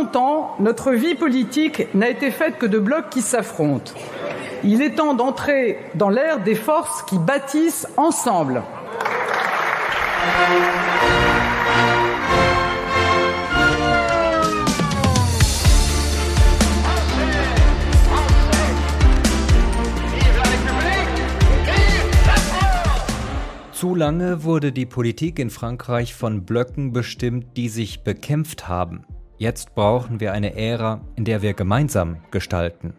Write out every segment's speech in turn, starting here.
longtemps, notre vie politique n'a été faite que de blocs qui s'affrontent. Il est temps d'entrer dans l'ère des forces qui bâtissent ensemble. Zu lange wurde die Politik in Frankreich von Blöcken bestimmt, die sich bekämpft haben. Jetzt brauchen wir eine Ära, in der wir gemeinsam gestalten.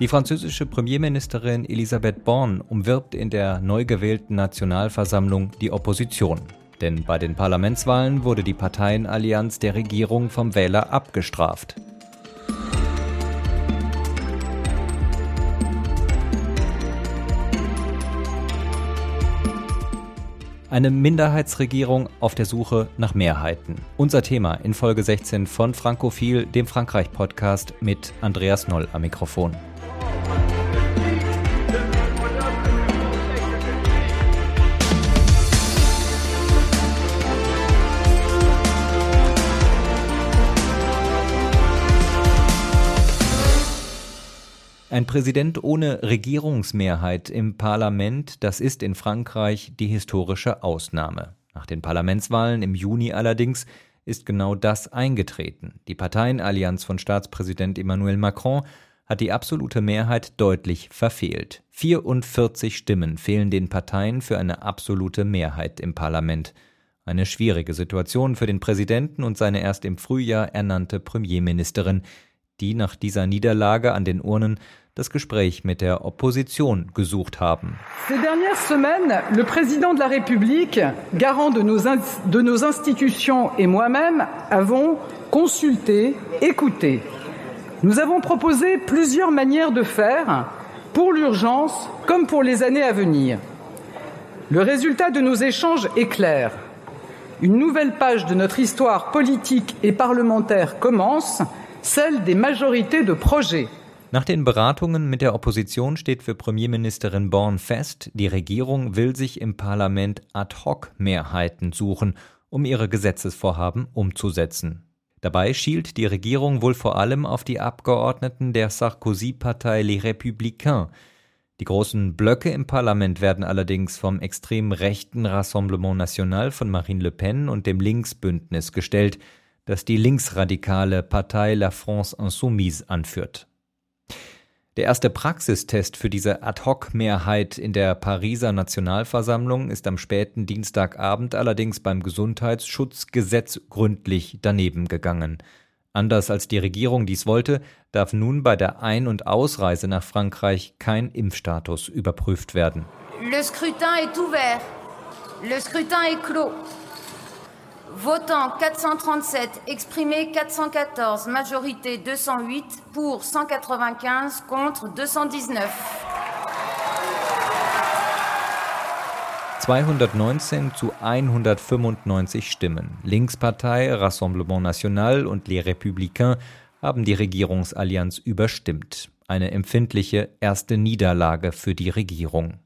Die französische Premierministerin Elisabeth Born umwirbt in der neu gewählten Nationalversammlung die Opposition. Denn bei den Parlamentswahlen wurde die Parteienallianz der Regierung vom Wähler abgestraft. Eine Minderheitsregierung auf der Suche nach Mehrheiten. Unser Thema in Folge 16 von Frankophil, dem Frankreich-Podcast mit Andreas Noll am Mikrofon. Ein Präsident ohne Regierungsmehrheit im Parlament, das ist in Frankreich die historische Ausnahme. Nach den Parlamentswahlen im Juni allerdings ist genau das eingetreten. Die Parteienallianz von Staatspräsident Emmanuel Macron hat die absolute Mehrheit deutlich verfehlt. 44 Stimmen fehlen den Parteien für eine absolute Mehrheit im Parlament. Eine schwierige Situation für den Präsidenten und seine erst im Frühjahr ernannte Premierministerin, die nach dieser Niederlage an den Urnen das Gespräch mit der. Ces dernières semaines, le président de la République, garant de nos, de nos institutions et moi-même avons consulté, écouté. Nous avons proposé plusieurs manières de faire pour l'urgence comme pour les années à venir. Le résultat de nos échanges est clair. Une nouvelle page de notre histoire politique et parlementaire commence, celle des majorités de projets. Nach den Beratungen mit der Opposition steht für Premierministerin Born fest, die Regierung will sich im Parlament ad-hoc-Mehrheiten suchen, um ihre Gesetzesvorhaben umzusetzen. Dabei schielt die Regierung wohl vor allem auf die Abgeordneten der Sarkozy-Partei Les Républicains. Die großen Blöcke im Parlament werden allerdings vom extrem rechten Rassemblement National von Marine Le Pen und dem Linksbündnis gestellt, das die linksradikale Partei La France Insoumise anführt. Der erste Praxistest für diese Ad-hoc-Mehrheit in der Pariser Nationalversammlung ist am späten Dienstagabend allerdings beim Gesundheitsschutzgesetz gründlich daneben gegangen. Anders als die Regierung dies wollte, darf nun bei der Ein- und Ausreise nach Frankreich kein Impfstatus überprüft werden. Le scrutin est ouvert. Le scrutin est clos. Votant 437, exprimé 414, majorité 208, pour 195, contre 219. 219 zu 195 Stimmen. Linkspartei, Rassemblement National und Les Républicains haben die Regierungsallianz überstimmt. Eine empfindliche erste Niederlage für die Regierung.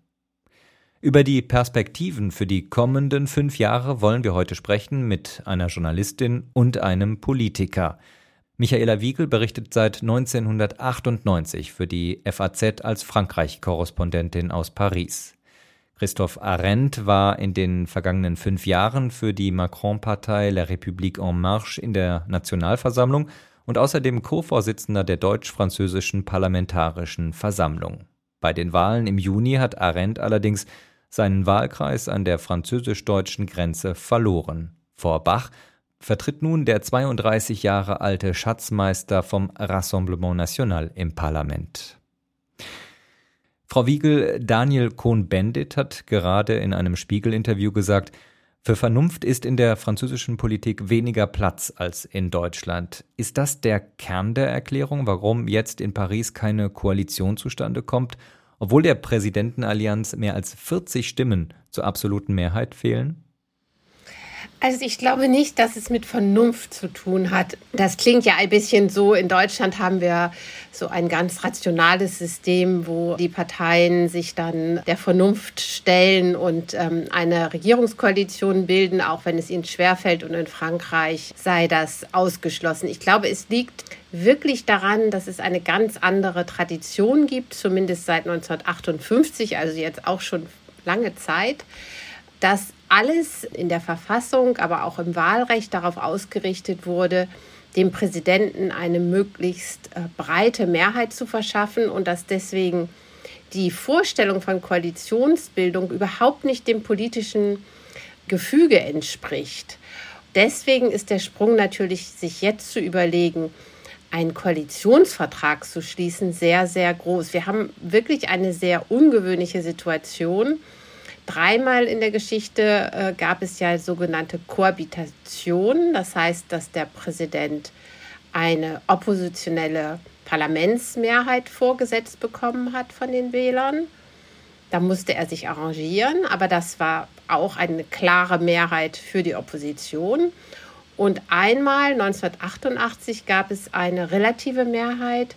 Über die Perspektiven für die kommenden fünf Jahre wollen wir heute sprechen mit einer Journalistin und einem Politiker. Michaela Wiegel berichtet seit 1998 für die FAZ als Frankreich-Korrespondentin aus Paris. Christoph Arendt war in den vergangenen fünf Jahren für die Macron-Partei La République en Marche in der Nationalversammlung und außerdem Co-Vorsitzender der deutsch-französischen Parlamentarischen Versammlung. Bei den Wahlen im Juni hat Arendt allerdings seinen Wahlkreis an der französisch-deutschen Grenze verloren. Vor Bach vertritt nun der 32 Jahre alte Schatzmeister vom Rassemblement National im Parlament. Frau Wiegel, Daniel Cohn-Bendit hat gerade in einem Spiegel-Interview gesagt, für Vernunft ist in der französischen Politik weniger Platz als in Deutschland. Ist das der Kern der Erklärung, warum jetzt in Paris keine Koalition zustande kommt obwohl der Präsidentenallianz mehr als 40 Stimmen zur absoluten Mehrheit fehlen? Also ich glaube nicht, dass es mit Vernunft zu tun hat. Das klingt ja ein bisschen so. In Deutschland haben wir so ein ganz rationales System, wo die Parteien sich dann der Vernunft stellen und ähm, eine Regierungskoalition bilden, auch wenn es ihnen schwerfällt. Und in Frankreich sei das ausgeschlossen. Ich glaube, es liegt wirklich daran, dass es eine ganz andere Tradition gibt, zumindest seit 1958, also jetzt auch schon lange Zeit, dass alles in der Verfassung, aber auch im Wahlrecht darauf ausgerichtet wurde, dem Präsidenten eine möglichst äh, breite Mehrheit zu verschaffen und dass deswegen die Vorstellung von Koalitionsbildung überhaupt nicht dem politischen Gefüge entspricht. Deswegen ist der Sprung natürlich, sich jetzt zu überlegen, einen Koalitionsvertrag zu schließen, sehr, sehr groß. Wir haben wirklich eine sehr ungewöhnliche Situation Dreimal in der Geschichte äh, gab es ja sogenannte Kohabitation, das heißt, dass der Präsident eine oppositionelle Parlamentsmehrheit vorgesetzt bekommen hat von den Wählern. Da musste er sich arrangieren, aber das war auch eine klare Mehrheit für die Opposition. Und einmal 1988 gab es eine relative Mehrheit,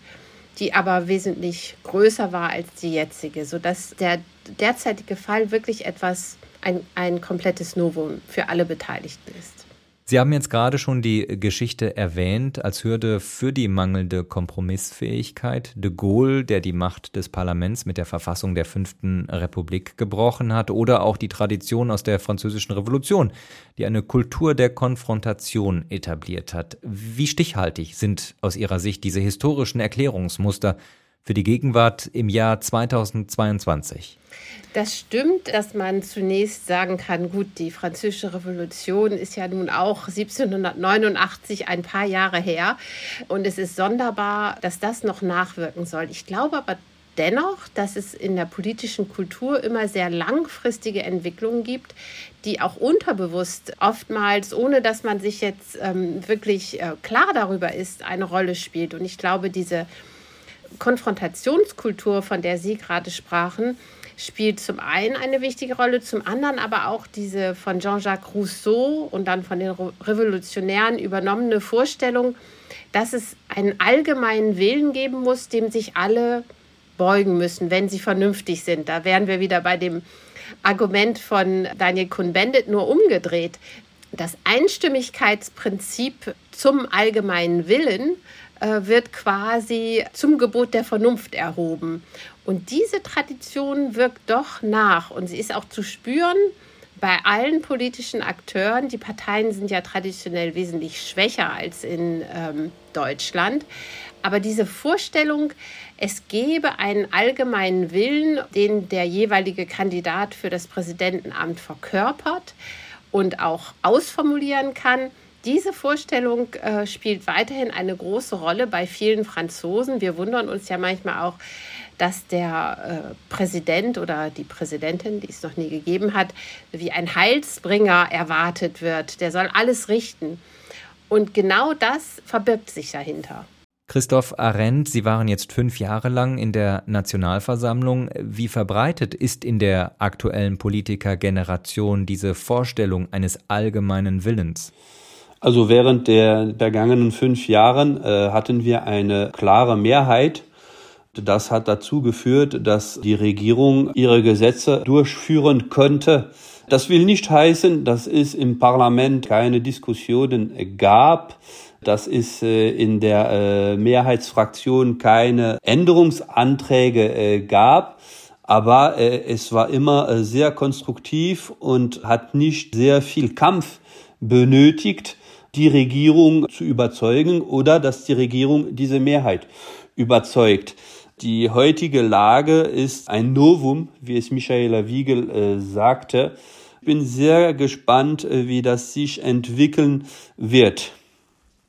die aber wesentlich größer war als die jetzige, sodass der derzeitige Fall wirklich etwas, ein, ein komplettes Novum für alle Beteiligten ist. Sie haben jetzt gerade schon die Geschichte erwähnt als Hürde für die mangelnde Kompromissfähigkeit. De Gaulle, der die Macht des Parlaments mit der Verfassung der Fünften Republik gebrochen hat, oder auch die Tradition aus der Französischen Revolution, die eine Kultur der Konfrontation etabliert hat. Wie stichhaltig sind aus Ihrer Sicht diese historischen Erklärungsmuster für die Gegenwart im Jahr 2022? Das stimmt, dass man zunächst sagen kann, gut, die französische Revolution ist ja nun auch 1789 ein paar Jahre her und es ist sonderbar, dass das noch nachwirken soll. Ich glaube aber dennoch, dass es in der politischen Kultur immer sehr langfristige Entwicklungen gibt, die auch unterbewusst oftmals, ohne dass man sich jetzt ähm, wirklich äh, klar darüber ist, eine Rolle spielt. Und ich glaube, diese Konfrontationskultur, von der Sie gerade sprachen, spielt zum einen eine wichtige Rolle, zum anderen aber auch diese von Jean-Jacques Rousseau und dann von den Revolutionären übernommene Vorstellung, dass es einen allgemeinen Willen geben muss, dem sich alle beugen müssen, wenn sie vernünftig sind. Da wären wir wieder bei dem Argument von Daniel Kuhn-Bendit nur umgedreht. Das Einstimmigkeitsprinzip zum allgemeinen Willen äh, wird quasi zum Gebot der Vernunft erhoben. Und diese Tradition wirkt doch nach und sie ist auch zu spüren bei allen politischen Akteuren. Die Parteien sind ja traditionell wesentlich schwächer als in ähm, Deutschland. Aber diese Vorstellung, es gebe einen allgemeinen Willen, den der jeweilige Kandidat für das Präsidentenamt verkörpert und auch ausformulieren kann, diese Vorstellung äh, spielt weiterhin eine große Rolle bei vielen Franzosen. Wir wundern uns ja manchmal auch, dass der äh, Präsident oder die Präsidentin, die es noch nie gegeben hat, wie ein Heilsbringer erwartet wird. Der soll alles richten. Und genau das verbirgt sich dahinter. Christoph Arendt, Sie waren jetzt fünf Jahre lang in der Nationalversammlung. Wie verbreitet ist in der aktuellen Politikergeneration diese Vorstellung eines allgemeinen Willens? Also während der vergangenen fünf Jahren äh, hatten wir eine klare Mehrheit. Das hat dazu geführt, dass die Regierung ihre Gesetze durchführen könnte. Das will nicht heißen, dass es im Parlament keine Diskussionen gab, dass es äh, in der äh, Mehrheitsfraktion keine Änderungsanträge äh, gab. Aber es war immer sehr konstruktiv und hat nicht sehr viel Kampf benötigt die Regierung zu überzeugen oder dass die Regierung diese Mehrheit überzeugt. Die heutige Lage ist ein Novum, wie es Michaela Wiegel äh, sagte. Ich bin sehr gespannt, äh, wie das sich entwickeln wird.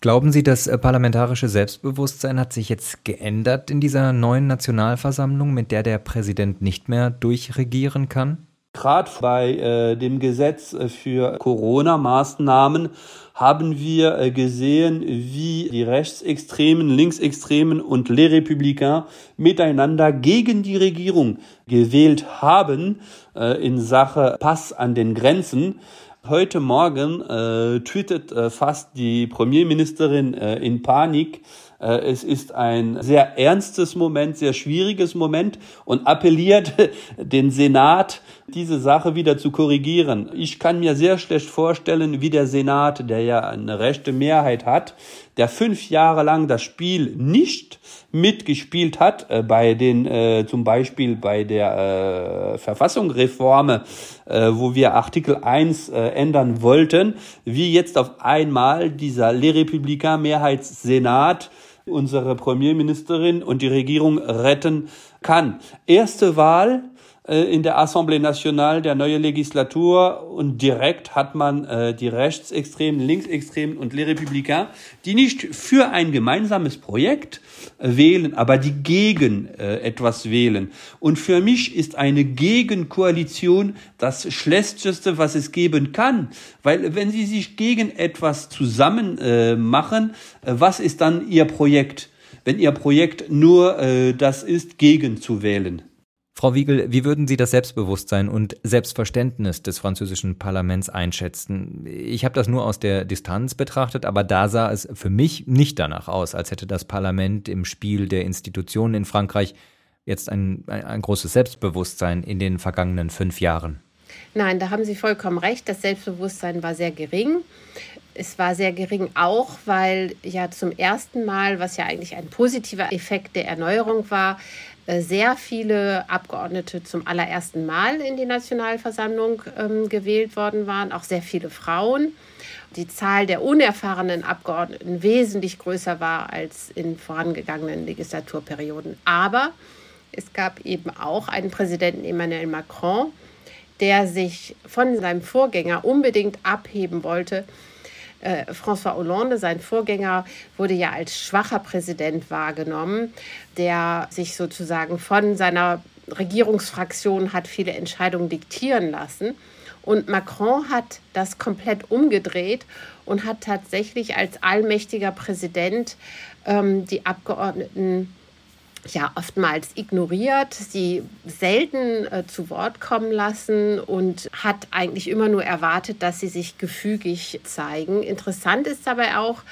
Glauben Sie, das äh, parlamentarische Selbstbewusstsein hat sich jetzt geändert in dieser neuen Nationalversammlung, mit der der Präsident nicht mehr durchregieren kann? Gerade bei äh, dem Gesetz äh, für Corona-Maßnahmen haben wir äh, gesehen, wie die Rechtsextremen, Linksextremen und Les Républicains miteinander gegen die Regierung gewählt haben äh, in Sache Pass an den Grenzen. Heute Morgen äh, twittert äh, fast die Premierministerin äh, in Panik. Äh, es ist ein sehr ernstes Moment, sehr schwieriges Moment und appelliert den Senat, diese Sache wieder zu korrigieren. Ich kann mir sehr schlecht vorstellen, wie der Senat, der ja eine rechte Mehrheit hat, der fünf Jahre lang das Spiel nicht mitgespielt hat, äh, bei den, äh, zum Beispiel bei der äh, Verfassungsreforme, äh, wo wir Artikel 1 äh, ändern wollten, wie jetzt auf einmal dieser Les Républicains Mehrheitssenat unsere Premierministerin und die Regierung retten kann. Erste Wahl in der Assemblée Nationale der neue Legislatur und direkt hat man äh, die Rechtsextremen, Linksextremen und Les Républicains, die nicht für ein gemeinsames Projekt äh, wählen, aber die gegen äh, etwas wählen. Und für mich ist eine Gegenkoalition das Schlechteste, was es geben kann, weil wenn sie sich gegen etwas zusammen äh, machen, äh, was ist dann ihr Projekt? Wenn ihr Projekt nur äh, das ist, gegen zu wählen. Frau Wiegel, wie würden Sie das Selbstbewusstsein und Selbstverständnis des französischen Parlaments einschätzen? Ich habe das nur aus der Distanz betrachtet, aber da sah es für mich nicht danach aus, als hätte das Parlament im Spiel der Institutionen in Frankreich jetzt ein, ein, ein großes Selbstbewusstsein in den vergangenen fünf Jahren. Nein, da haben Sie vollkommen recht. Das Selbstbewusstsein war sehr gering. Es war sehr gering auch, weil ja zum ersten Mal, was ja eigentlich ein positiver Effekt der Erneuerung war, sehr viele Abgeordnete zum allerersten Mal in die Nationalversammlung ähm, gewählt worden waren, auch sehr viele Frauen. Die Zahl der unerfahrenen Abgeordneten wesentlich größer war als in vorangegangenen Legislaturperioden. Aber es gab eben auch einen Präsidenten Emmanuel Macron, der sich von seinem Vorgänger unbedingt abheben wollte äh, François Hollande, sein Vorgänger, wurde ja als schwacher Präsident wahrgenommen, der sich sozusagen von seiner Regierungsfraktion hat viele Entscheidungen diktieren lassen. Und Macron hat das komplett umgedreht und hat tatsächlich als allmächtiger Präsident ähm, die Abgeordneten ja oftmals ignoriert, sie selten äh, zu Wort kommen lassen und hat eigentlich immer nur erwartet, dass sie sich gefügig zeigen. Interessant ist dabei auch,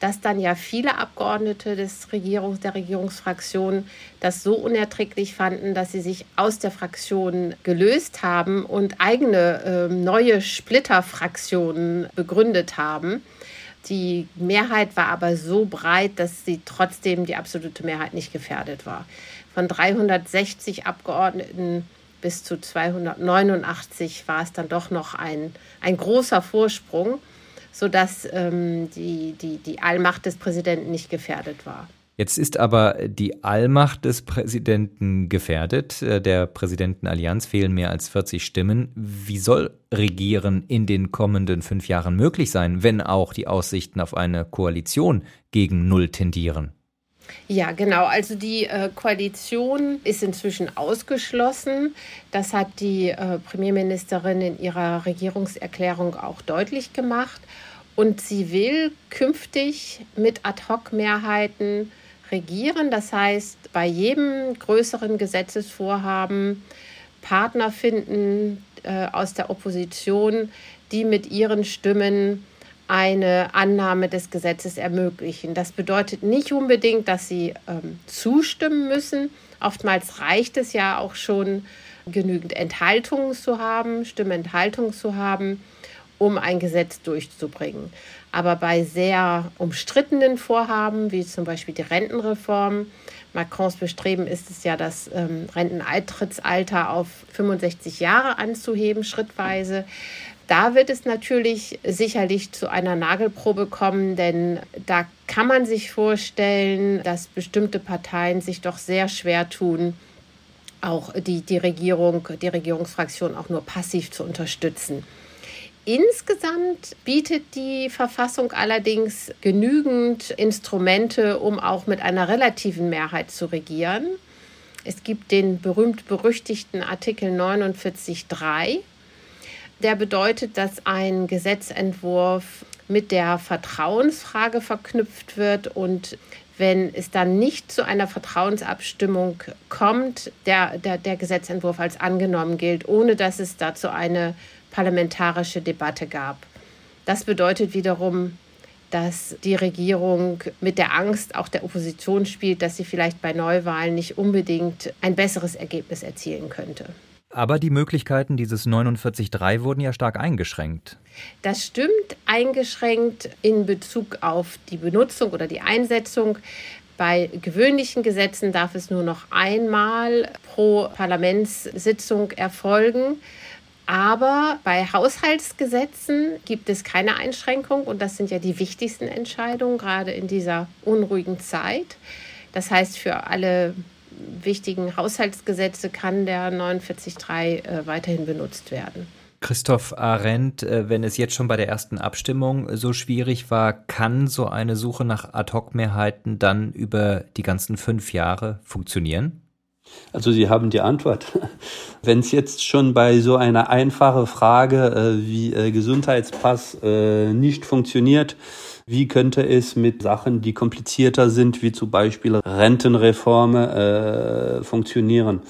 dass dann ja viele Abgeordnete des Regierungs, der Regierungsfraktion das so unerträglich fanden, dass sie sich aus der Fraktion gelöst haben und eigene äh, neue Splitterfraktionen begründet haben. Die Mehrheit war aber so breit, dass sie trotzdem die absolute Mehrheit nicht gefährdet war. Von 360 Abgeordneten bis zu 289 war es dann doch noch ein, ein großer Vorsprung, sodass ähm, die, die, die Allmacht des Präsidenten nicht gefährdet war. Jetzt ist aber die Allmacht des Präsidenten gefährdet. Äh, der Präsidentenallianz fehlen mehr als 40 Stimmen. Wie soll Regieren in den kommenden fünf Jahren möglich sein, wenn auch die Aussichten auf eine Koalition gegen Null tendieren? Ja, genau. Also die äh, Koalition ist inzwischen ausgeschlossen. Das hat die äh, Premierministerin in ihrer Regierungserklärung auch deutlich gemacht. Und sie will künftig mit Ad-hoc-Mehrheiten regieren. Das heißt, bei jedem größeren Gesetzesvorhaben Partner finden äh, aus der Opposition, die mit ihren Stimmen eine Annahme des Gesetzes ermöglichen. Das bedeutet nicht unbedingt, dass sie ähm, zustimmen müssen. Oftmals reicht es ja auch schon, genügend Enthaltungen zu haben, Stimmenthaltungen zu haben, um ein Gesetz durchzubringen. Aber bei sehr umstrittenen Vorhaben, wie zum Beispiel die Rentenreform, Macrons Bestreben ist es ja, das ähm, Renteneintrittsalter auf 65 Jahre anzuheben, schrittweise. Da wird es natürlich sicherlich zu einer Nagelprobe kommen, denn da kann man sich vorstellen, dass bestimmte Parteien sich doch sehr schwer tun, auch die, die Regierung, die Regierungsfraktion auch nur passiv zu unterstützen. Insgesamt bietet die Verfassung allerdings genügend Instrumente, um auch mit einer relativen Mehrheit zu regieren. Es gibt den berühmt-berüchtigten Artikel 49.3. Der bedeutet, dass ein Gesetzentwurf mit der Vertrauensfrage verknüpft wird und wenn es dann nicht zu einer Vertrauensabstimmung kommt, der, der, der Gesetzentwurf als angenommen gilt, ohne dass es dazu eine parlamentarische Debatte gab. Das bedeutet wiederum, dass die Regierung mit der Angst auch der Opposition spielt, dass sie vielleicht bei Neuwahlen nicht unbedingt ein besseres Ergebnis erzielen könnte. Aber die Möglichkeiten dieses 49.3 wurden ja stark eingeschränkt. Das stimmt, eingeschränkt in Bezug auf die Benutzung oder die Einsetzung. Bei gewöhnlichen Gesetzen darf es nur noch einmal pro Parlamentssitzung erfolgen. Aber bei Haushaltsgesetzen gibt es keine Einschränkung und das sind ja die wichtigsten Entscheidungen, gerade in dieser unruhigen Zeit. Das heißt, für alle wichtigen Haushaltsgesetze kann der 49.3 äh, weiterhin benutzt werden. Christoph Arendt, äh, wenn es jetzt schon bei der ersten Abstimmung so schwierig war, kann so eine Suche nach Ad-Hoc-Mehrheiten dann über die ganzen fünf Jahre funktionieren? Also Sie haben die Antwort. Wenn es jetzt schon bei so einer einfachen Frage äh, wie äh, Gesundheitspass äh, nicht funktioniert, wie könnte es mit Sachen, die komplizierter sind, wie zum Beispiel Rentenreforme, äh, funktionieren?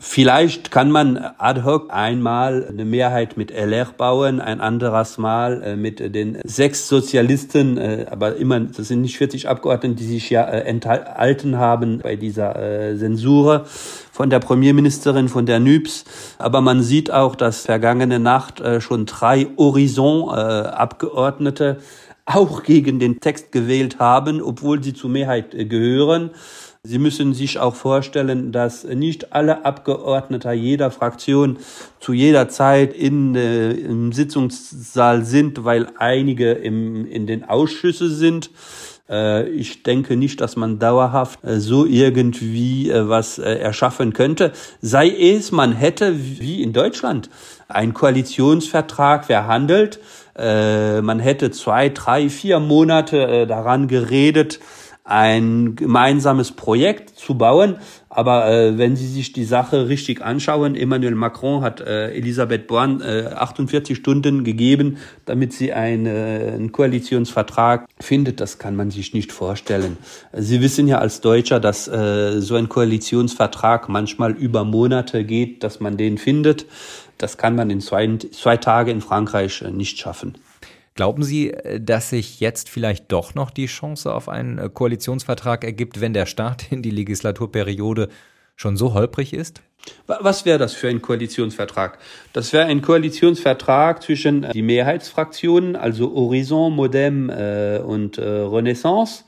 Vielleicht kann man ad hoc einmal eine Mehrheit mit LR bauen, ein anderes Mal äh, mit den sechs Sozialisten, äh, aber immer, das sind nicht 40 Abgeordnete, die sich ja äh, enthalten haben bei dieser Zensur von der Premierministerin, von der NÜBS. Aber man sieht auch, dass vergangene Nacht schon drei Horizon-Abgeordnete auch gegen den Text gewählt haben, obwohl sie zur Mehrheit gehören. Sie müssen sich auch vorstellen, dass nicht alle Abgeordnete jeder Fraktion zu jeder Zeit in, äh, im Sitzungssaal sind, weil einige im, in den Ausschüssen sind. Äh, ich denke nicht, dass man dauerhaft äh, so irgendwie äh, was äh, erschaffen könnte. Sei es, man hätte wie in Deutschland einen Koalitionsvertrag verhandelt. Äh, man hätte zwei, drei, vier Monate daran geredet, ein gemeinsames Projekt zu bauen. Aber äh, wenn Sie sich die Sache richtig anschauen, Emmanuel Macron hat äh, Elisabeth Born äh, 48 Stunden gegeben, damit sie eine, äh, einen Koalitionsvertrag findet. Das kann man sich nicht vorstellen. Sie wissen ja als Deutscher, dass äh, so ein Koalitionsvertrag manchmal über Monate geht, dass man den findet. Das kann man in zwei, zwei Tagen in Frankreich äh, nicht schaffen. Glauben Sie, äh, dass sich jetzt vielleicht doch noch die Chance auf einen äh, Koalitionsvertrag ergibt, wenn der Start in die Legislaturperiode schon so holprig ist? Was wäre das für ein Koalitionsvertrag? Das wäre ein Koalitionsvertrag zwischen äh, die Mehrheitsfraktionen, also Horizon, Modem äh, und äh, Renaissance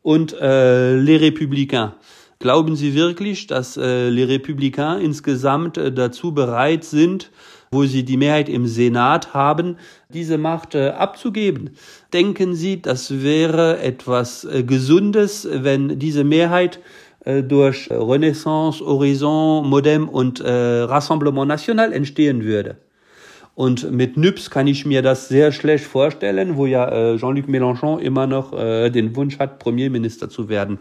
und äh, les Républicains. Glauben Sie wirklich, dass äh, les Républicains insgesamt dazu bereit sind, wo sie die Mehrheit im Senat haben, diese Macht äh, abzugeben. Denken Sie, das wäre etwas äh, Gesundes, wenn diese Mehrheit äh, durch Renaissance, Horizon, Modem und äh, Rassemblement National entstehen würde? Und mit NÜPS kann ich mir das sehr schlecht vorstellen, wo ja äh, Jean-Luc Mélenchon immer noch äh, den Wunsch hat, Premierminister zu werden.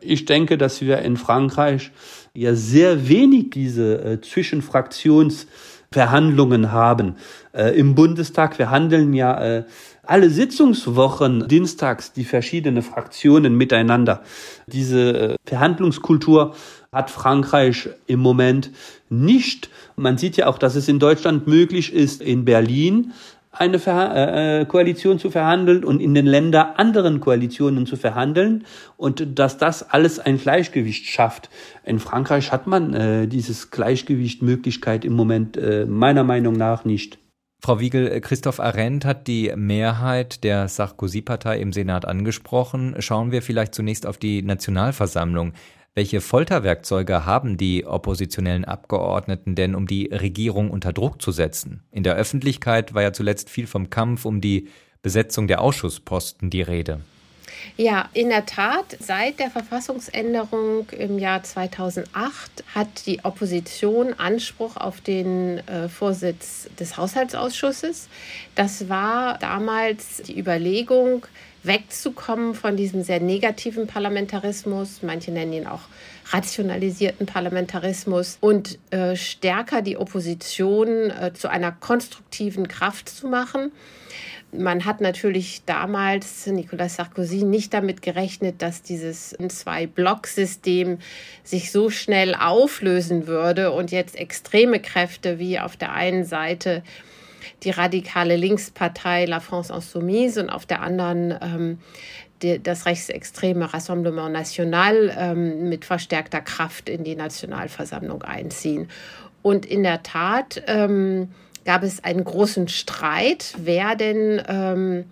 Ich denke, dass wir in Frankreich ja sehr wenig diese äh, Zwischenfraktions Verhandlungen haben. Äh, Im Bundestag verhandeln ja äh, alle Sitzungswochen dienstags die verschiedenen Fraktionen miteinander. Diese äh, Verhandlungskultur hat Frankreich im Moment nicht. Man sieht ja auch, dass es in Deutschland möglich ist, in Berlin eine Ver äh, äh, Koalition zu verhandeln und in den Ländern anderen Koalitionen zu verhandeln und dass das alles ein Gleichgewicht schafft. In Frankreich hat man äh, dieses Gleichgewichtmöglichkeit im Moment äh, meiner Meinung nach nicht. Frau Wiegel, äh, Christoph Arendt hat die Mehrheit der Sarkozy-Partei im Senat angesprochen. Schauen wir vielleicht zunächst auf die Nationalversammlung. Welche Folterwerkzeuge haben die oppositionellen Abgeordneten denn, um die Regierung unter Druck zu setzen? In der Öffentlichkeit war ja zuletzt viel vom Kampf um die Besetzung der Ausschussposten die Rede. Ja, in der Tat, seit der Verfassungsänderung im Jahr 2008 hat die Opposition Anspruch auf den äh, Vorsitz des Haushaltsausschusses. Das war damals die Überlegung, wegzukommen von diesem sehr negativen Parlamentarismus, manche nennen ihn auch rationalisierten Parlamentarismus und äh, stärker die Opposition äh, zu einer konstruktiven Kraft zu machen. Man hat natürlich damals Nicolas Sarkozy nicht damit gerechnet, dass dieses Zwei-Block-System sich so schnell auflösen würde und jetzt extreme Kräfte wie auf der einen Seite die radikale Linkspartei La France Insoumise und auf der anderen ähm, die, das rechtsextreme Rassemblement National ähm, mit verstärkter Kraft in die Nationalversammlung einziehen. Und in der Tat ähm, gab es einen großen Streit, wer denn ähm,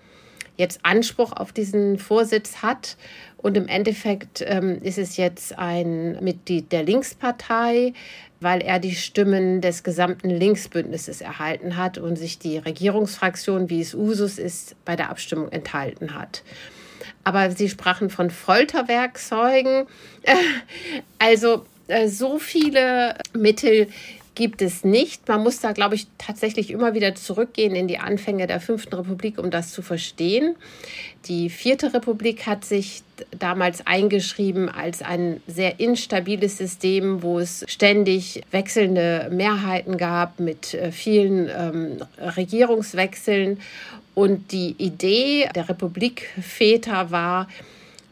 jetzt Anspruch auf diesen Vorsitz hat. Und im Endeffekt ähm, ist es jetzt ein Mitglied der Linkspartei, weil er die Stimmen des gesamten Linksbündnisses erhalten hat und sich die Regierungsfraktion, wie es Usus ist, bei der Abstimmung enthalten hat. Aber Sie sprachen von Folterwerkzeugen. Also äh, so viele Mittel gibt es nicht. Man muss da, glaube ich, tatsächlich immer wieder zurückgehen in die Anfänge der Fünften Republik, um das zu verstehen. Die Vierte Republik hat sich damals eingeschrieben als ein sehr instabiles System, wo es ständig wechselnde Mehrheiten gab mit äh, vielen ähm, Regierungswechseln. Und die Idee der Republikväter war,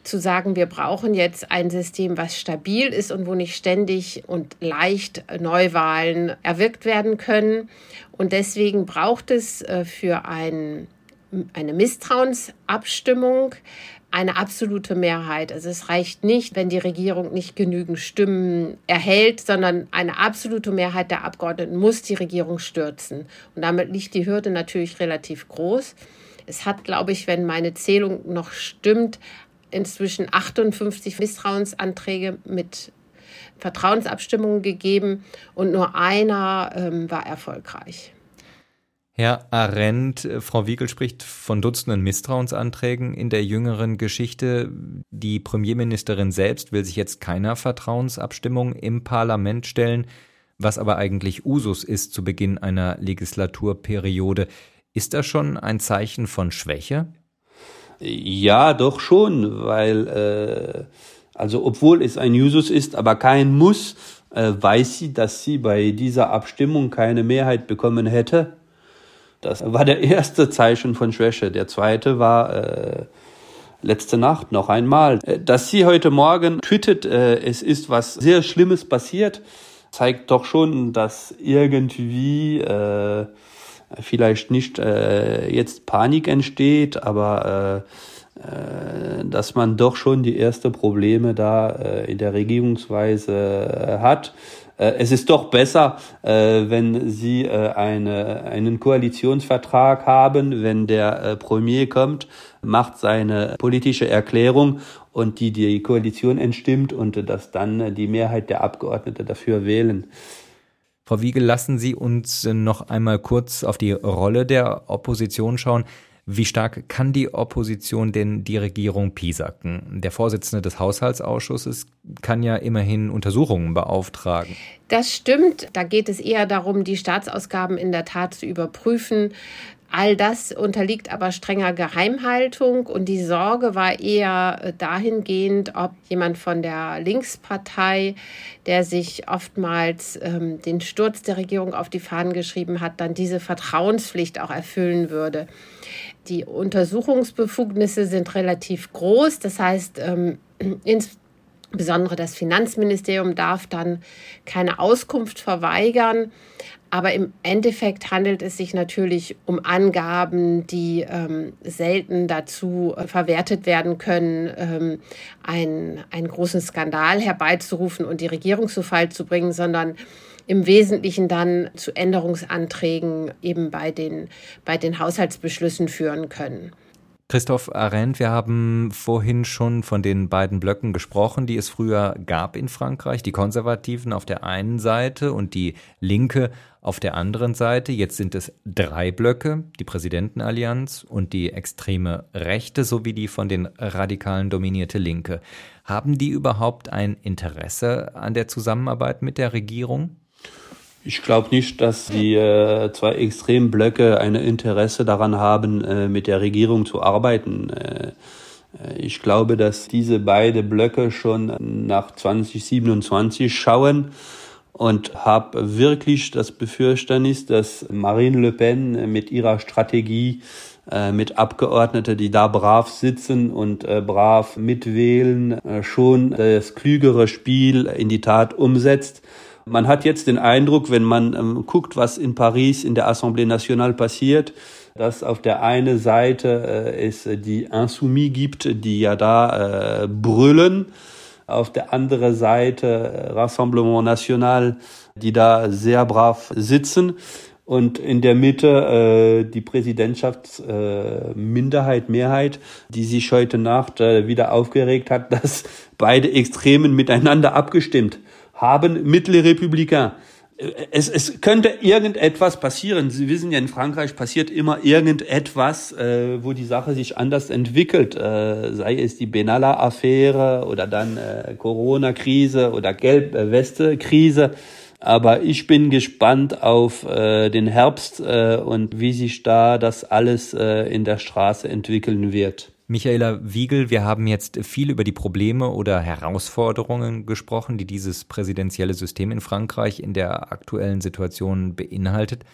zu sagen, wir brauchen jetzt ein System, was stabil ist und wo nicht ständig und leicht Neuwahlen erwirkt werden können. Und deswegen braucht es äh, für ein, eine Misstrauensabstimmung eine absolute Mehrheit. Also es reicht nicht, wenn die Regierung nicht genügend Stimmen erhält, sondern eine absolute Mehrheit der Abgeordneten muss die Regierung stürzen. Und damit liegt die Hürde natürlich relativ groß. Es hat, glaube ich, wenn meine Zählung noch stimmt, inzwischen 58 Misstrauensanträge mit Vertrauensabstimmungen gegeben und nur einer ähm, war erfolgreich. Herr Arendt, äh, Frau Wiegel spricht von Dutzenden Misstrauensanträgen in der jüngeren Geschichte. Die Premierministerin selbst will sich jetzt keiner Vertrauensabstimmung im Parlament stellen, was aber eigentlich Usus ist zu Beginn einer Legislaturperiode. Ist das schon ein Zeichen von Schwäche? Ja, doch schon, weil äh, also obwohl es ein Jusus ist, aber kein Muss, äh, weiß sie, dass sie bei dieser Abstimmung keine Mehrheit bekommen hätte. Das war der erste Zeichen von Schwäche. Der zweite war äh, letzte Nacht noch einmal. Äh, dass sie heute Morgen twittet, äh, es ist was sehr Schlimmes passiert, zeigt doch schon, dass irgendwie äh, vielleicht nicht äh, jetzt Panik entsteht, aber äh, äh, dass man doch schon die ersten Probleme da äh, in der Regierungsweise äh, hat. Äh, es ist doch besser, äh, wenn Sie äh, eine, einen Koalitionsvertrag haben, wenn der äh, Premier kommt, macht seine politische Erklärung und die die Koalition entstimmt und dass dann die Mehrheit der Abgeordneten dafür wählen. Frau Wiegel, lassen Sie uns noch einmal kurz auf die Rolle der Opposition schauen. Wie stark kann die Opposition denn die Regierung piesacken? Der Vorsitzende des Haushaltsausschusses kann ja immerhin Untersuchungen beauftragen. Das stimmt. Da geht es eher darum, die Staatsausgaben in der Tat zu überprüfen. All das unterliegt aber strenger Geheimhaltung und die Sorge war eher äh, dahingehend, ob jemand von der Linkspartei, der sich oftmals ähm, den Sturz der Regierung auf die Fahnen geschrieben hat, dann diese Vertrauenspflicht auch erfüllen würde. Die Untersuchungsbefugnisse sind relativ groß, das heißt, ähm, insbesondere das Finanzministerium darf dann keine Auskunft verweigern. Aber im Endeffekt handelt es sich natürlich um Angaben, die ähm, selten dazu äh, verwertet werden können, ähm, einen, einen großen Skandal herbeizurufen und die Regierung zu Fall zu bringen, sondern im Wesentlichen dann zu Änderungsanträgen eben bei den, bei den Haushaltsbeschlüssen führen können. Christoph Arendt, wir haben vorhin schon von den beiden Blöcken gesprochen, die es früher gab in Frankreich. Die Konservativen auf der einen Seite und die Linke auf der anderen Seite. Jetzt sind es drei Blöcke, die Präsidentenallianz und die extreme Rechte sowie die von den Radikalen dominierte Linke. Haben die überhaupt ein Interesse an der Zusammenarbeit mit der Regierung? Ich glaube nicht, dass die äh, zwei Extremblöcke ein Interesse daran haben, äh, mit der Regierung zu arbeiten. Äh, äh ich glaube, dass diese beiden Blöcke schon nach 2027 schauen und habe wirklich das Befürchtnis, dass Marine Le Pen mit ihrer Strategie äh, mit Abgeordnete, die da brav sitzen und äh, brav mitwählen, äh, schon das klügere Spiel in die Tat umsetzt. Man hat jetzt den Eindruck, wenn man ähm, guckt, was in Paris in der Assemblée Nationale passiert, dass auf der einen Seite es die Insoumis gibt, die ja da brüllen, auf der anderen Seite äh, Rassemblement National, die da sehr brav sitzen und in der Mitte äh, die Präsidentschaftsminderheit, äh, Mehrheit, die sich heute Nacht äh, wieder aufgeregt hat, dass beide Extremen miteinander abgestimmt haben, Mittelrepublikaner. Es, es könnte irgendetwas passieren. Sie wissen ja, in Frankreich passiert immer irgendetwas, äh, wo die Sache sich anders entwickelt. Äh, sei es die Benalla-Affäre oder dann äh, Corona-Krise oder Gelb-Weste-Krise. Aber ich bin gespannt auf äh, den Herbst äh, und wie sich da das alles äh, in der Straße entwickeln wird. Michaela Wiegel, wir haben jetzt viel über die Probleme oder Herausforderungen gesprochen, die dieses präsidentielle System in Frankreich in der aktuellen Situation beinhaltet.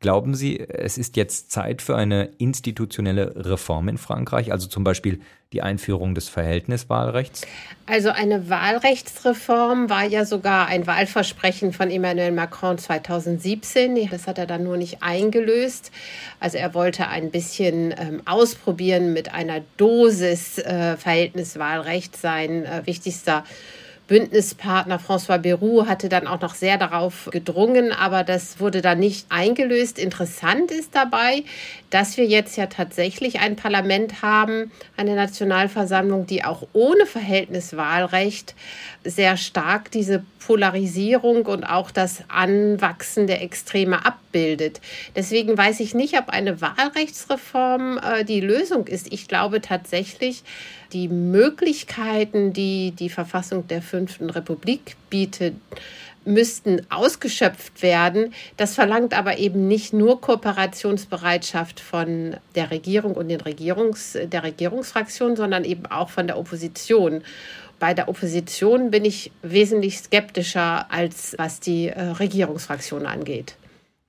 Glauben Sie, es ist jetzt Zeit für eine institutionelle Reform in Frankreich, also zum Beispiel die Einführung des Verhältniswahlrechts? Also eine Wahlrechtsreform war ja sogar ein Wahlversprechen von Emmanuel Macron 2017. Das hat er dann nur nicht eingelöst. Also er wollte ein bisschen ähm, ausprobieren mit einer Dosis äh, Verhältniswahlrecht. Sein äh, wichtigster Bündnispartner François Bayrou hatte dann auch noch sehr darauf gedrungen, aber das wurde dann nicht eingelöst. Interessant ist dabei, dass wir jetzt ja tatsächlich ein Parlament haben, eine Nationalversammlung, die auch ohne Verhältniswahlrecht sehr stark diese Polarisierung und auch das Anwachsen der Extreme abbildet. Deswegen weiß ich nicht, ob eine Wahlrechtsreform äh, die Lösung ist. Ich glaube tatsächlich, die Möglichkeiten, die die Verfassung der Fünften Republik bietet, müssten ausgeschöpft werden. Das verlangt aber eben nicht nur Kooperationsbereitschaft von der Regierung und den Regierungs, der Regierungsfraktion, sondern eben auch von der Opposition. Bei der Opposition bin ich wesentlich skeptischer, als was die äh, Regierungsfraktion angeht.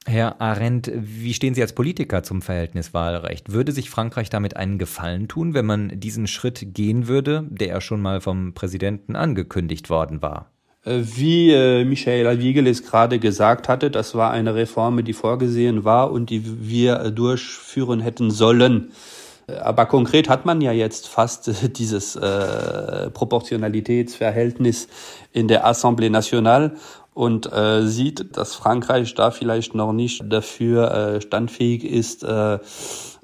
Herr Arendt, wie stehen Sie als Politiker zum Verhältniswahlrecht? Würde sich Frankreich damit einen Gefallen tun, wenn man diesen Schritt gehen würde, der ja schon mal vom Präsidenten angekündigt worden war? Äh, wie äh, Michaela Wiegel es gerade gesagt hatte, das war eine Reform, die vorgesehen war und die wir äh, durchführen hätten sollen. Aber konkret hat man ja jetzt fast dieses äh, Proportionalitätsverhältnis in der Assemblée nationale und äh, sieht, dass Frankreich da vielleicht noch nicht dafür äh, standfähig ist, äh,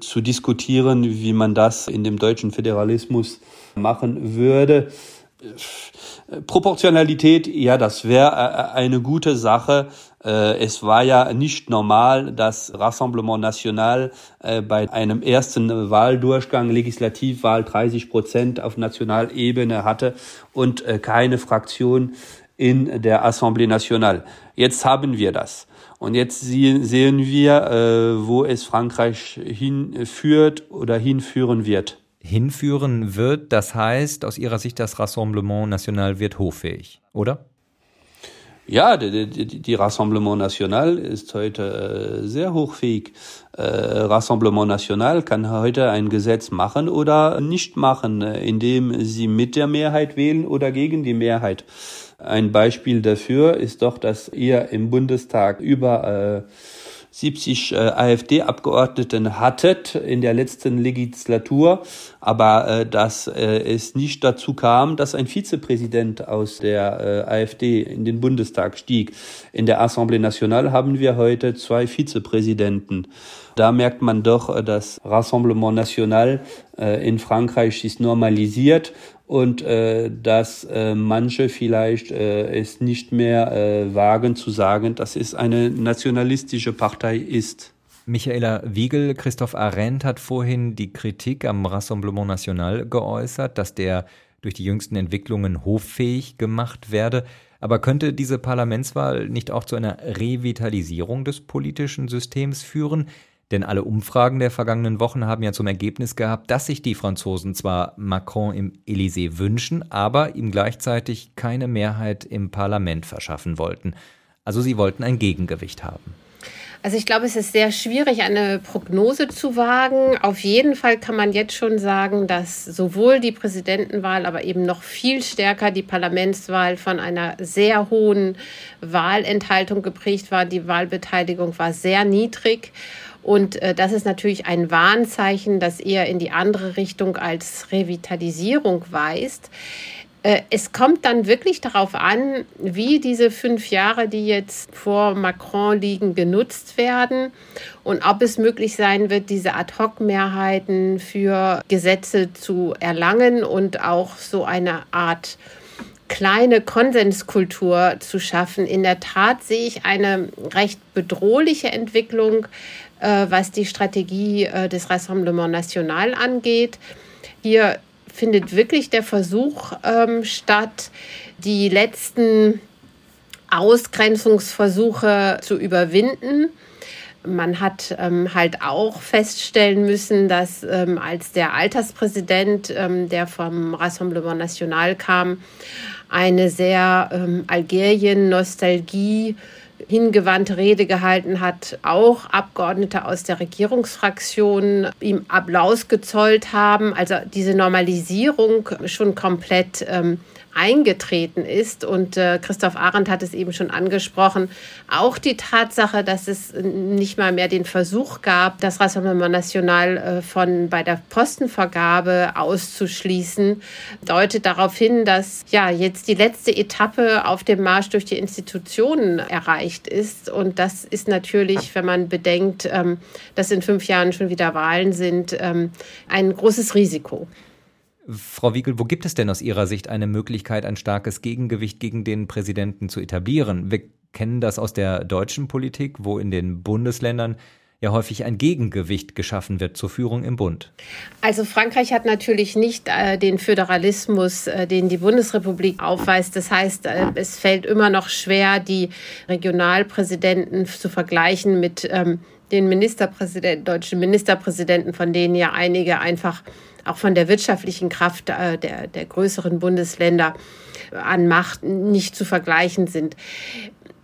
zu diskutieren, wie man das in dem deutschen Föderalismus machen würde. Proportionalität, ja, das wäre äh, eine gute Sache. Äh, es war ja nicht normal, dass Rassemblement National äh, bei einem ersten Wahldurchgang, Legislativwahl 30 Prozent auf Nationalebene hatte und keine Fraktion in der Assemblée Nationale. Jetzt haben wir das. Und jetzt sehen wir, wo es Frankreich hinführt oder hinführen wird hinführen wird. Das heißt, aus Ihrer Sicht, das Rassemblement National wird hoffähig, oder? Ja, die, die, die Rassemblement National ist heute äh, sehr hochfähig. Äh, Rassemblement National kann heute ein Gesetz machen oder nicht machen, äh, indem sie mit der Mehrheit wählen oder gegen die Mehrheit. Ein Beispiel dafür ist doch, dass ihr im Bundestag über äh, 70 äh, AfD-Abgeordneten hattet in der letzten Legislatur, aber äh, dass äh, es nicht dazu kam, dass ein Vizepräsident aus der äh, AfD in den Bundestag stieg. In der Assemblée Nationale haben wir heute zwei Vizepräsidenten. Da merkt man doch, äh, das Rassemblement National äh, in Frankreich ist normalisiert und äh, dass äh, manche vielleicht äh, es nicht mehr äh, wagen zu sagen, dass es eine nationalistische Partei ist. Michaela Wiegel, Christoph Arendt hat vorhin die Kritik am Rassemblement National geäußert, dass der durch die jüngsten Entwicklungen hoffähig gemacht werde. Aber könnte diese Parlamentswahl nicht auch zu einer Revitalisierung des politischen Systems führen? Denn alle Umfragen der vergangenen Wochen haben ja zum Ergebnis gehabt, dass sich die Franzosen zwar Macron im Élysée wünschen, aber ihm gleichzeitig keine Mehrheit im Parlament verschaffen wollten. Also sie wollten ein Gegengewicht haben. Also ich glaube, es ist sehr schwierig, eine Prognose zu wagen. Auf jeden Fall kann man jetzt schon sagen, dass sowohl die Präsidentenwahl, aber eben noch viel stärker die Parlamentswahl von einer sehr hohen Wahlenthaltung geprägt war. Die Wahlbeteiligung war sehr niedrig. Und äh, das ist natürlich ein Warnzeichen, das eher in die andere Richtung als Revitalisierung weist. Äh, es kommt dann wirklich darauf an, wie diese fünf Jahre, die jetzt vor Macron liegen, genutzt werden und ob es möglich sein wird, diese Ad-hoc-Mehrheiten für Gesetze zu erlangen und auch so eine Art kleine Konsenskultur zu schaffen. In der Tat sehe ich eine recht bedrohliche Entwicklung, was die Strategie äh, des Rassemblement National angeht. Hier findet wirklich der Versuch ähm, statt, die letzten Ausgrenzungsversuche zu überwinden. Man hat ähm, halt auch feststellen müssen, dass ähm, als der Alterspräsident, ähm, der vom Rassemblement National kam, eine sehr ähm, Algerien-Nostalgie hingewandte Rede gehalten hat, auch Abgeordnete aus der Regierungsfraktion ihm Applaus gezollt haben. Also diese Normalisierung schon komplett ähm, eingetreten ist. Und äh, Christoph Arendt hat es eben schon angesprochen. Auch die Tatsache, dass es nicht mal mehr den Versuch gab, das Rassemblement National äh, von bei der Postenvergabe auszuschließen, deutet darauf hin, dass ja jetzt die letzte Etappe auf dem Marsch durch die Institutionen erreicht ist. Und das ist natürlich, wenn man bedenkt, ähm, dass in fünf Jahren schon wieder Wahlen sind, ähm, ein großes Risiko. Frau Wiegel, wo gibt es denn aus Ihrer Sicht eine Möglichkeit, ein starkes Gegengewicht gegen den Präsidenten zu etablieren? Wir kennen das aus der deutschen Politik, wo in den Bundesländern ja häufig ein Gegengewicht geschaffen wird zur Führung im Bund. Also Frankreich hat natürlich nicht äh, den Föderalismus, äh, den die Bundesrepublik aufweist. Das heißt, äh, es fällt immer noch schwer, die Regionalpräsidenten zu vergleichen mit ähm, den Ministerpräsidenten, deutschen Ministerpräsidenten, von denen ja einige einfach auch von der wirtschaftlichen Kraft äh, der, der größeren Bundesländer an Macht nicht zu vergleichen sind.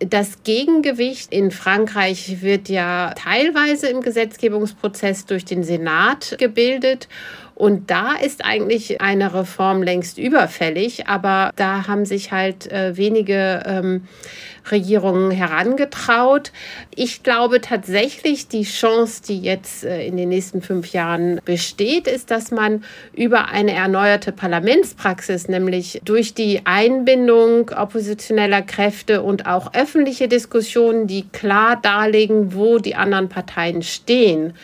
Das Gegengewicht in Frankreich wird ja teilweise im Gesetzgebungsprozess durch den Senat gebildet. Und da ist eigentlich eine Reform längst überfällig, aber da haben sich halt äh, wenige ähm, Regierungen herangetraut. Ich glaube tatsächlich, die Chance, die jetzt äh, in den nächsten fünf Jahren besteht, ist, dass man über eine erneuerte Parlamentspraxis, nämlich durch die Einbindung oppositioneller Kräfte und auch öffentliche Diskussionen, die klar darlegen, wo die anderen Parteien stehen,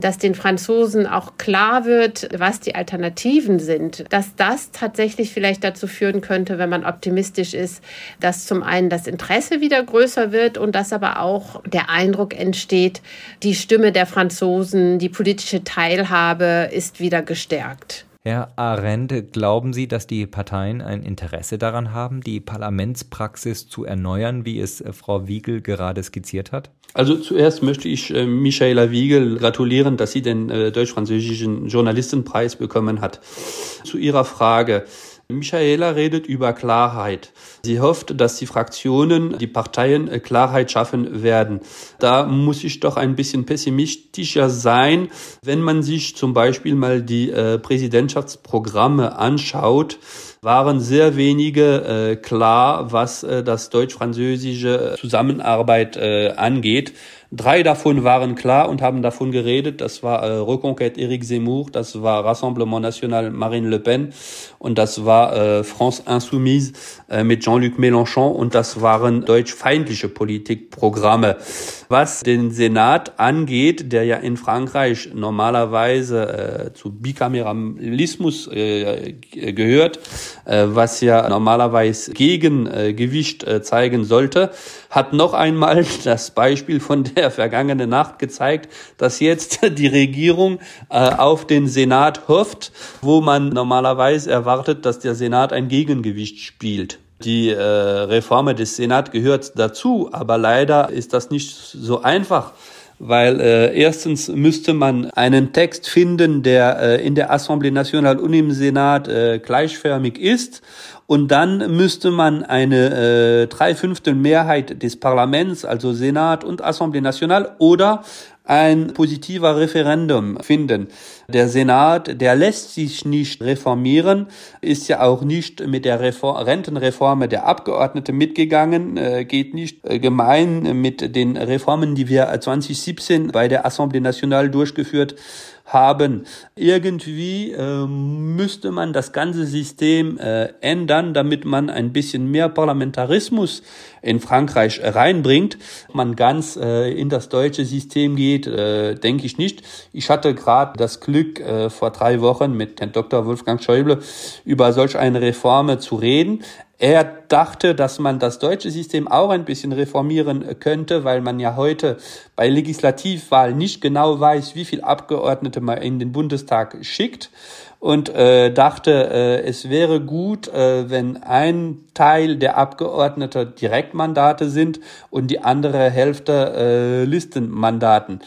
dass den Franzosen auch klar wird, was die Alternativen sind, dass das tatsächlich vielleicht dazu führen könnte, wenn man optimistisch ist, dass zum einen das Interesse wieder größer wird und dass aber auch der Eindruck entsteht, die Stimme der Franzosen, die politische Teilhabe ist wieder gestärkt. Herr Arendt, glauben Sie, dass die Parteien ein Interesse daran haben, die Parlamentspraxis zu erneuern, wie es äh, Frau Wiegel gerade skizziert hat? Also zuerst möchte ich äh, Michaela Wiegel gratulieren, dass sie den äh, deutsch-französischen Journalistenpreis bekommen hat. Zu ihrer Frage. Michaela redet über Klarheit. Sie hofft, dass die Fraktionen, die Parteien äh, Klarheit schaffen werden. Da muss ich doch ein bisschen pessimistischer sein, wenn man sich zum Beispiel mal die äh, Präsidentschaftsprogramme anschaut waren sehr wenige äh, klar, was äh, das deutsch-französische Zusammenarbeit äh, angeht. Drei davon waren klar und haben davon geredet. Das war äh, Reconquête Éric Zemmour, das war Rassemblement National Marine Le Pen und das war äh, France Insoumise äh, mit Jean-Luc Mélenchon und das waren deutschfeindliche Politikprogramme. Was den Senat angeht, der ja in Frankreich normalerweise äh, zu Bikameralismus äh, gehört, äh, was ja normalerweise Gegengewicht äh, zeigen sollte, hat noch einmal das Beispiel von der vergangenen Nacht gezeigt, dass jetzt die Regierung äh, auf den Senat hofft, wo man normalerweise erwartet, dass der Senat ein Gegengewicht spielt. Die äh, Reform des Senats gehört dazu, aber leider ist das nicht so einfach weil äh, erstens müsste man einen Text finden, der äh, in der Assemblée Nationale und im Senat äh, gleichförmig ist. Und dann müsste man eine äh, Dreifünftel Mehrheit des Parlaments, also Senat und Assemblée Nationale oder ein positiver Referendum finden. Der Senat, der lässt sich nicht reformieren, ist ja auch nicht mit der Reform, Rentenreform der Abgeordnete mitgegangen, äh, geht nicht äh, gemein mit den Reformen, die wir 2017 bei der Assemblée Nationale durchgeführt haben. Irgendwie äh, müsste man das ganze System äh, ändern, damit man ein bisschen mehr Parlamentarismus in Frankreich reinbringt. Man ganz äh, in das deutsche System geht, äh, denke ich nicht. Ich hatte gerade das Glück, äh, vor drei Wochen mit Herrn Dr. Wolfgang Schäuble über solch eine Reform zu reden. Er dachte, dass man das deutsche System auch ein bisschen reformieren könnte, weil man ja heute bei Legislativwahl nicht genau weiß, wie viel Abgeordnete man in den Bundestag schickt. Und äh, dachte, äh, es wäre gut, äh, wenn ein Teil der Abgeordneten Direktmandate sind und die andere Hälfte äh, Listenmandaten.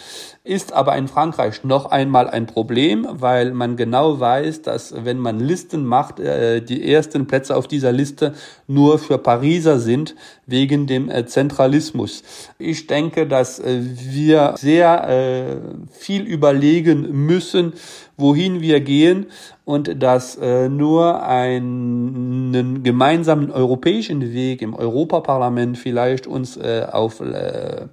Ist aber in Frankreich noch einmal ein Problem, weil man genau weiß, dass wenn man Listen macht, äh, die ersten Plätze auf dieser Liste nur für Pariser sind, wegen dem äh, Zentralismus. Ich denke, dass äh, wir sehr äh, viel überlegen müssen, wohin wir gehen und dass äh, nur einen gemeinsamen europäischen Weg im Europaparlament vielleicht uns äh, auf äh,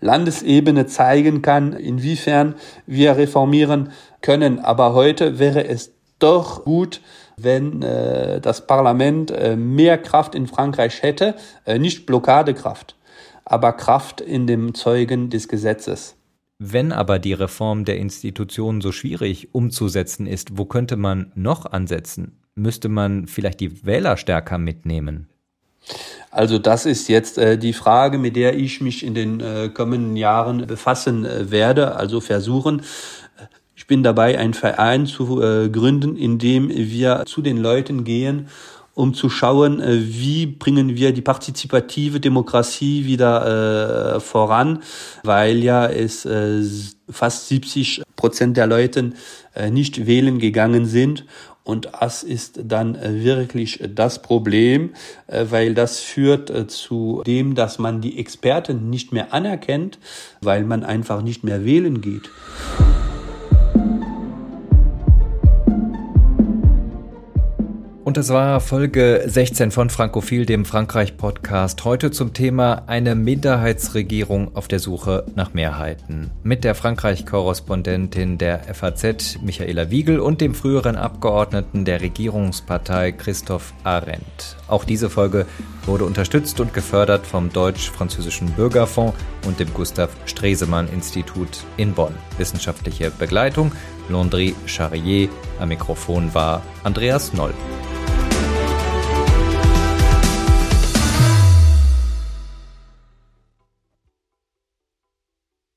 Landesebene zeigen kann, inwiefern wir reformieren können. Aber heute wäre es doch gut, wenn äh, das Parlament äh, mehr Kraft in Frankreich hätte, äh, nicht Blockadekraft, aber Kraft in dem Zeugen des Gesetzes. Wenn aber die Reform der Institutionen so schwierig umzusetzen ist, wo könnte man noch ansetzen? Müsste man vielleicht die Wähler stärker mitnehmen? Also das ist jetzt äh, die Frage, mit der ich mich in den äh, kommenden Jahren befassen äh, werde, also versuchen. Ich bin dabei, einen Verein zu äh, gründen, in dem wir zu den Leuten gehen um zu schauen, äh, wie bringen wir die partizipative Demokratie wieder äh, voran, weil ja es äh, fast 70 Prozent der Leute äh, nicht wählen gegangen sind. Und das ist dann äh, wirklich das Problem, äh, weil das führt zu dem, dass man die Experten nicht mehr anerkennt, weil man einfach nicht mehr wählen geht. Und das war Folge 16 von Frankophil, dem Frankreich-Podcast. Heute zum Thema eine Minderheitsregierung auf der Suche nach Mehrheiten. Mit der Frankreich-Korrespondentin der FAZ, Michaela Wiegel, und dem früheren Abgeordneten der Regierungspartei, Christoph Arendt. Auch diese Folge wurde unterstützt und gefördert vom Deutsch-Französischen Bürgerfonds und dem Gustav Stresemann Institut in Bonn. Wissenschaftliche Begleitung Landry Charrier. Am Mikrofon war Andreas Noll.